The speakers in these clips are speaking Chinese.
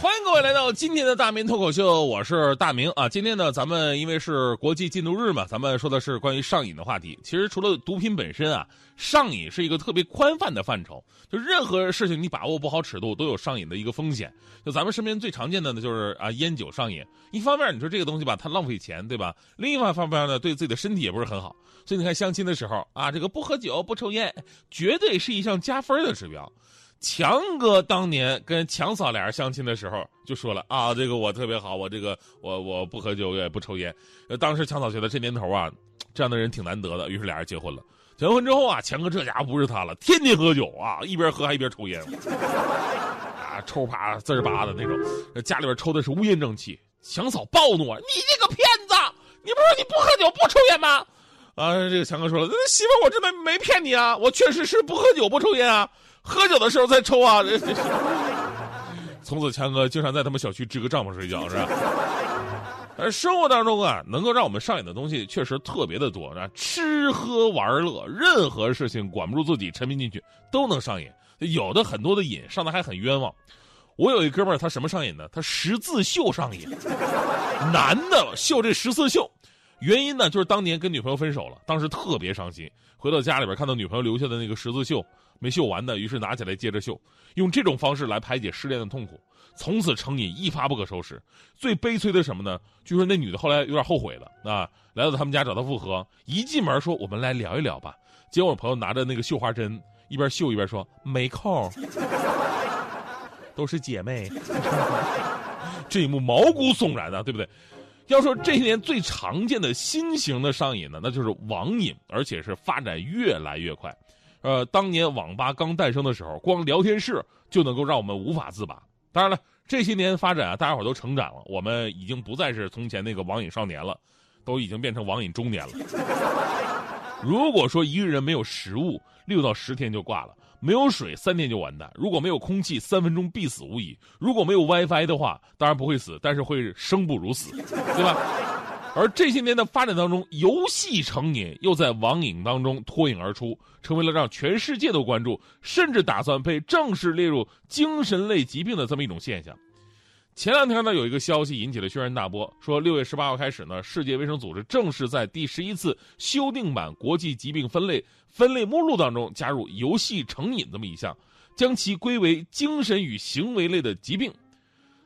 欢迎各位来到今天的大明脱口秀，我是大明啊。今天呢，咱们因为是国际禁毒日嘛，咱们说的是关于上瘾的话题。其实除了毒品本身啊，上瘾是一个特别宽泛的范畴，就任何事情你把握不好尺度，都有上瘾的一个风险。就咱们身边最常见的呢，就是啊烟酒上瘾。一方面你说这个东西吧，它浪费钱，对吧？另一方面呢，对自己的身体也不是很好。所以你看相亲的时候啊，这个不喝酒不抽烟，绝对是一项加分的指标。强哥当年跟强嫂俩人相亲的时候就说了啊，这个我特别好，我这个我我不喝酒也不抽烟。当时强嫂觉得这年头啊，这样的人挺难得的，于是俩人结婚了。结婚之后啊，强哥这家伙不是他了，天天喝酒啊，一边喝还一边抽烟，啊，抽啪滋儿吧的那种，家里边抽的是乌烟瘴气。强嫂暴怒啊：“你这个骗子！你不是说你不喝酒不抽烟吗？”啊，这个强哥说了：“媳妇，我真没没骗你啊，我确实是不喝酒不抽烟啊。”喝酒的时候再抽啊！从此强哥经常在他们小区支个帐篷睡觉，是吧？而生活当中啊，能够让我们上瘾的东西确实特别的多啊，吃喝玩乐，任何事情管不住自己，沉迷进去都能上瘾。有的很多的瘾上的还很冤枉。我有一哥们儿，他什么上瘾呢？他十字绣上瘾，男的绣这十字绣。原因呢，就是当年跟女朋友分手了，当时特别伤心。回到家里边，看到女朋友留下的那个十字绣没绣完的，于是拿起来接着绣，用这种方式来排解失恋的痛苦。从此成瘾一发不可收拾。最悲催的什么呢？据说那女的后来有点后悔了啊，来到他们家找他复合。一进门说：“我们来聊一聊吧。”结果我朋友拿着那个绣花针，一边绣一边说：“没空，都是姐妹。”这一幕毛骨悚然啊，对不对？要说这些年最常见的新型的上瘾呢，那就是网瘾，而且是发展越来越快。呃，当年网吧刚诞生的时候，光聊天室就能够让我们无法自拔。当然了，这些年发展啊，大家伙都成长了，我们已经不再是从前那个网瘾少年了，都已经变成网瘾中年了。如果说一个人没有食物，六到十天就挂了。没有水，三天就完蛋；如果没有空气，三分钟必死无疑；如果没有 WiFi 的话，当然不会死，但是会生不如死，对吧？而这些年的发展当中，游戏成瘾又在网瘾当中脱颖而出，成为了让全世界都关注，甚至打算被正式列入精神类疾病的这么一种现象。前两天呢，有一个消息引起了轩然大波，说六月十八号开始呢，世界卫生组织正式在第十一次修订版国际疾病分类分类目录当中加入游戏成瘾这么一项，将其归为精神与行为类的疾病。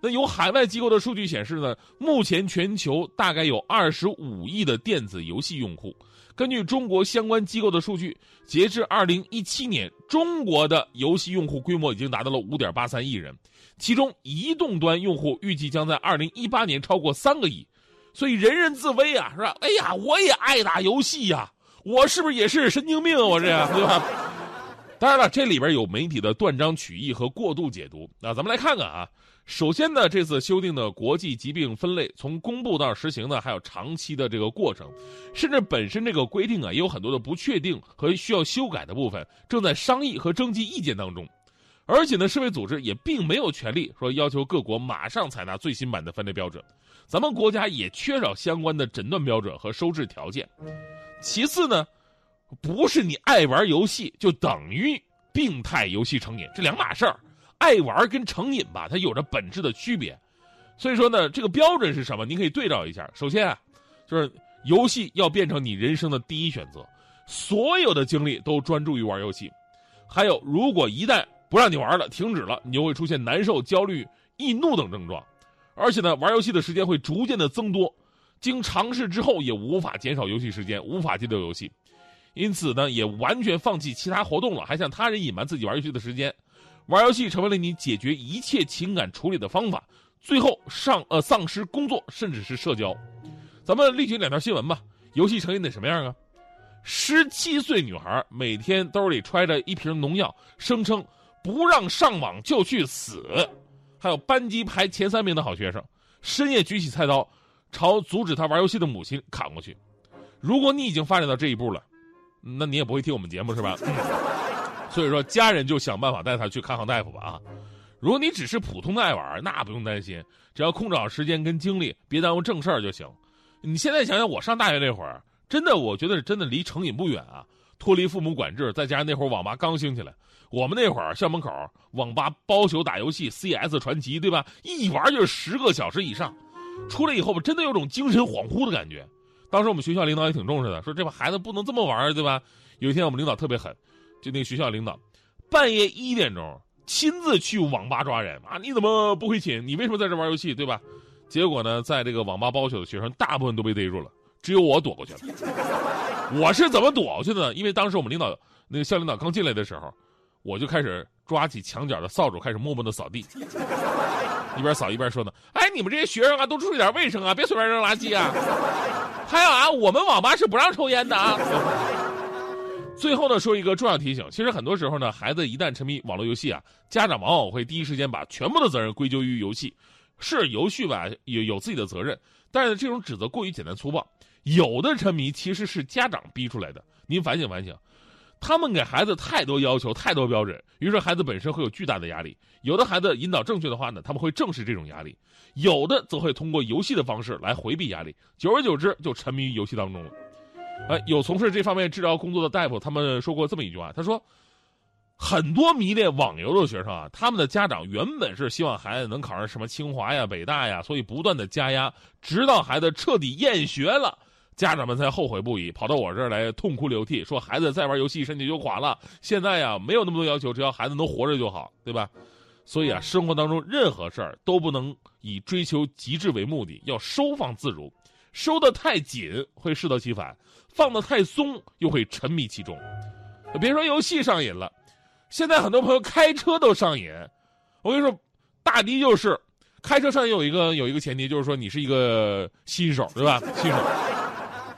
那有海外机构的数据显示呢，目前全球大概有二十五亿的电子游戏用户。根据中国相关机构的数据，截至二零一七年，中国的游戏用户规模已经达到了五点八三亿人，其中移动端用户预计将在二零一八年超过三个亿，所以人人自危啊，是吧？哎呀，我也爱打游戏呀，我是不是也是神经病啊？我这样，对吧？当然了，这里边有媒体的断章取义和过度解读。那咱们来看看啊。首先呢，这次修订的国际疾病分类，从公布到实行呢，还有长期的这个过程，甚至本身这个规定啊，也有很多的不确定和需要修改的部分，正在商议和征集意见当中。而且呢，世卫组织也并没有权利说要求各国马上采纳最新版的分类标准，咱们国家也缺少相关的诊断标准和收治条件。其次呢，不是你爱玩游戏就等于病态游戏成瘾，这两码事儿。爱玩跟成瘾吧，它有着本质的区别，所以说呢，这个标准是什么？你可以对照一下。首先啊，就是游戏要变成你人生的第一选择，所有的精力都专注于玩游戏。还有，如果一旦不让你玩了，停止了，你就会出现难受、焦虑、易怒等症状，而且呢，玩游戏的时间会逐渐的增多。经尝试之后，也无法减少游戏时间，无法戒掉游戏，因此呢，也完全放弃其他活动了，还向他人隐瞒自己玩游戏的时间。玩游戏成为了你解决一切情感处理的方法，最后上呃丧失工作甚至是社交。咱们例举两条新闻吧。游戏成瘾得什么样啊？十七岁女孩每天兜里揣着一瓶农药，声称不让上网就去死。还有班级排前三名的好学生，深夜举起菜刀，朝阻止他玩游戏的母亲砍过去。如果你已经发展到这一步了，那你也不会听我们节目是吧？所以说，家人就想办法带他去看望大夫吧啊！如果你只是普通的爱玩，那不用担心，只要控制好时间跟精力，别耽误正事儿就行。你现在想想，我上大学那会儿，真的，我觉得真的离成瘾不远啊。脱离父母管制，再加上那会儿网吧刚兴起来，我们那会儿校门口网吧包宿打游戏，CS 传奇，对吧？一玩就是十个小时以上。出来以后吧，真的有种精神恍惚的感觉。当时我们学校领导也挺重视的，说这把孩子不能这么玩，对吧？有一天我们领导特别狠，就那学校领导，半夜一点钟亲自去网吧抓人啊！你怎么不回寝？你为什么在这玩游戏，对吧？结果呢，在这个网吧包宿的学生大部分都被逮住了，只有我躲过去了。我是怎么躲过去的呢？因为当时我们领导那个校领导刚进来的时候，我就开始抓起墙角的扫帚，开始默默的扫地，一边扫一边说呢：“哎，你们这些学生啊，都注意点卫生啊，别随便扔垃圾啊！还有啊，我们网吧是不让抽烟的啊。”最后呢，说一个重要提醒：其实很多时候呢，孩子一旦沉迷网络游戏啊，家长往往会第一时间把全部的责任归咎于游戏。是游戏吧，有有自己的责任，但是这种指责过于简单粗暴。有的沉迷其实是家长逼出来的，您反省反省。他们给孩子太多要求、太多标准，于是孩子本身会有巨大的压力。有的孩子引导正确的话呢，他们会正视这种压力；有的则会通过游戏的方式来回避压力，久而久之就沉迷于游戏当中了。哎，有从事这方面治疗工作的大夫，他们说过这么一句话，他说。很多迷恋网游的学生啊，他们的家长原本是希望孩子能考上什么清华呀、北大呀，所以不断的加压，直到孩子彻底厌学了，家长们才后悔不已，跑到我这儿来痛哭流涕，说孩子再玩游戏身体就垮了。现在呀，没有那么多要求，只要孩子能活着就好，对吧？所以啊，生活当中任何事儿都不能以追求极致为目的，要收放自如，收的太紧会适得其反，放的太松又会沉迷其中。别说游戏上瘾了。现在很多朋友开车都上瘾，我跟你说，大迪就是开车上瘾有一个有一个前提，就是说你是一个新手，对吧？新手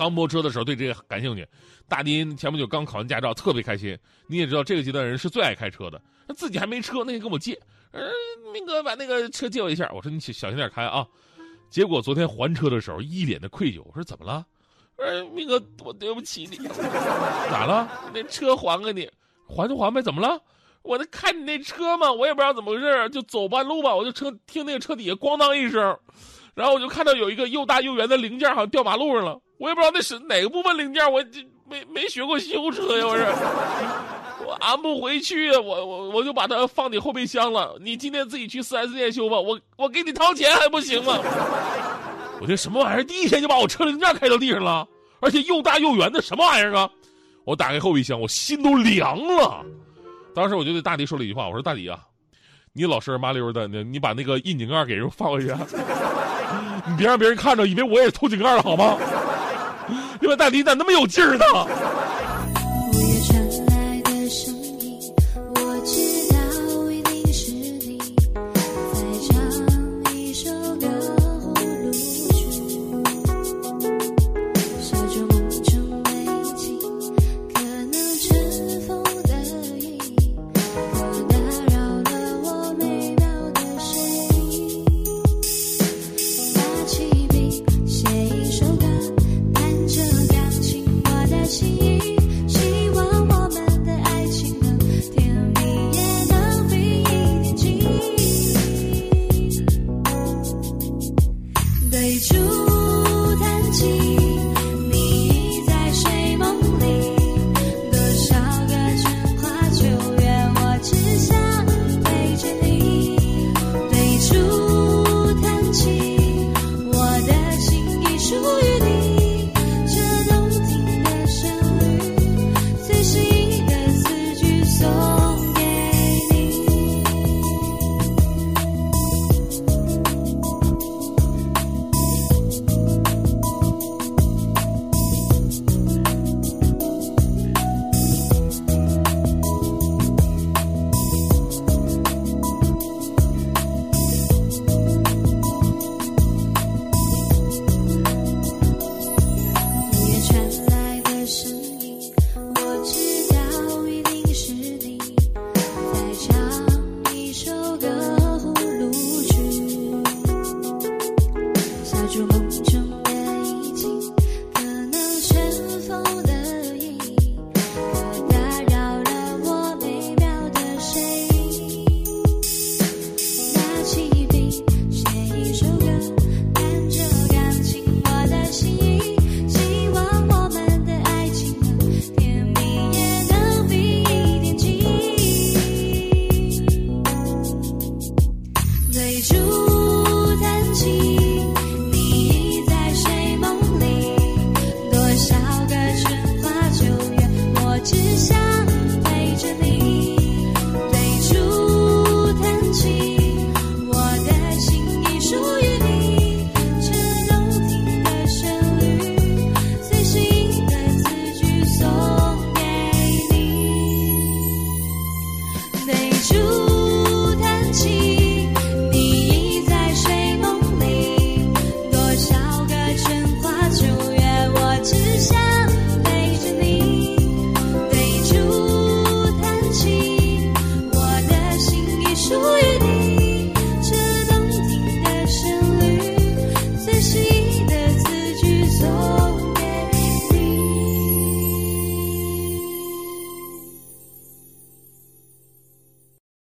刚摸车的时候对这个感兴趣。大迪前不久刚考完驾照，特别开心。你也知道这个阶段人是最爱开车的，他自己还没车，那天跟我借，嗯，明哥把那个车借我一下。我说你小心点开啊。结果昨天还车的时候一脸的愧疚，我说怎么了？呃，明哥我对不起你，咋了？那车还给你。还就还呗，怎么了？我在看你那车嘛，我也不知道怎么回事，就走半路吧，我就车听那个车底下咣当一声，然后我就看到有一个又大又圆的零件好像掉马路上了，我也不知道那是哪个部分零件，我这没没学过修车呀，我是，我安不回去，我我我就把它放你后备箱了，你今天自己去四 S 店修吧，我我给你掏钱还不行吗？我这什么玩意儿？第一天就把我车零件开到地上了，而且又大又圆的什么玩意儿啊？我打开后备箱，我心都凉了。当时我就对大迪说了一句话：“我说大迪啊，你老实麻溜的，你你把那个窨井盖给人放回去，你别让别人看着，以为我也偷井盖了，好吗？因为大迪咋那么有劲儿呢？” you. 住梦中。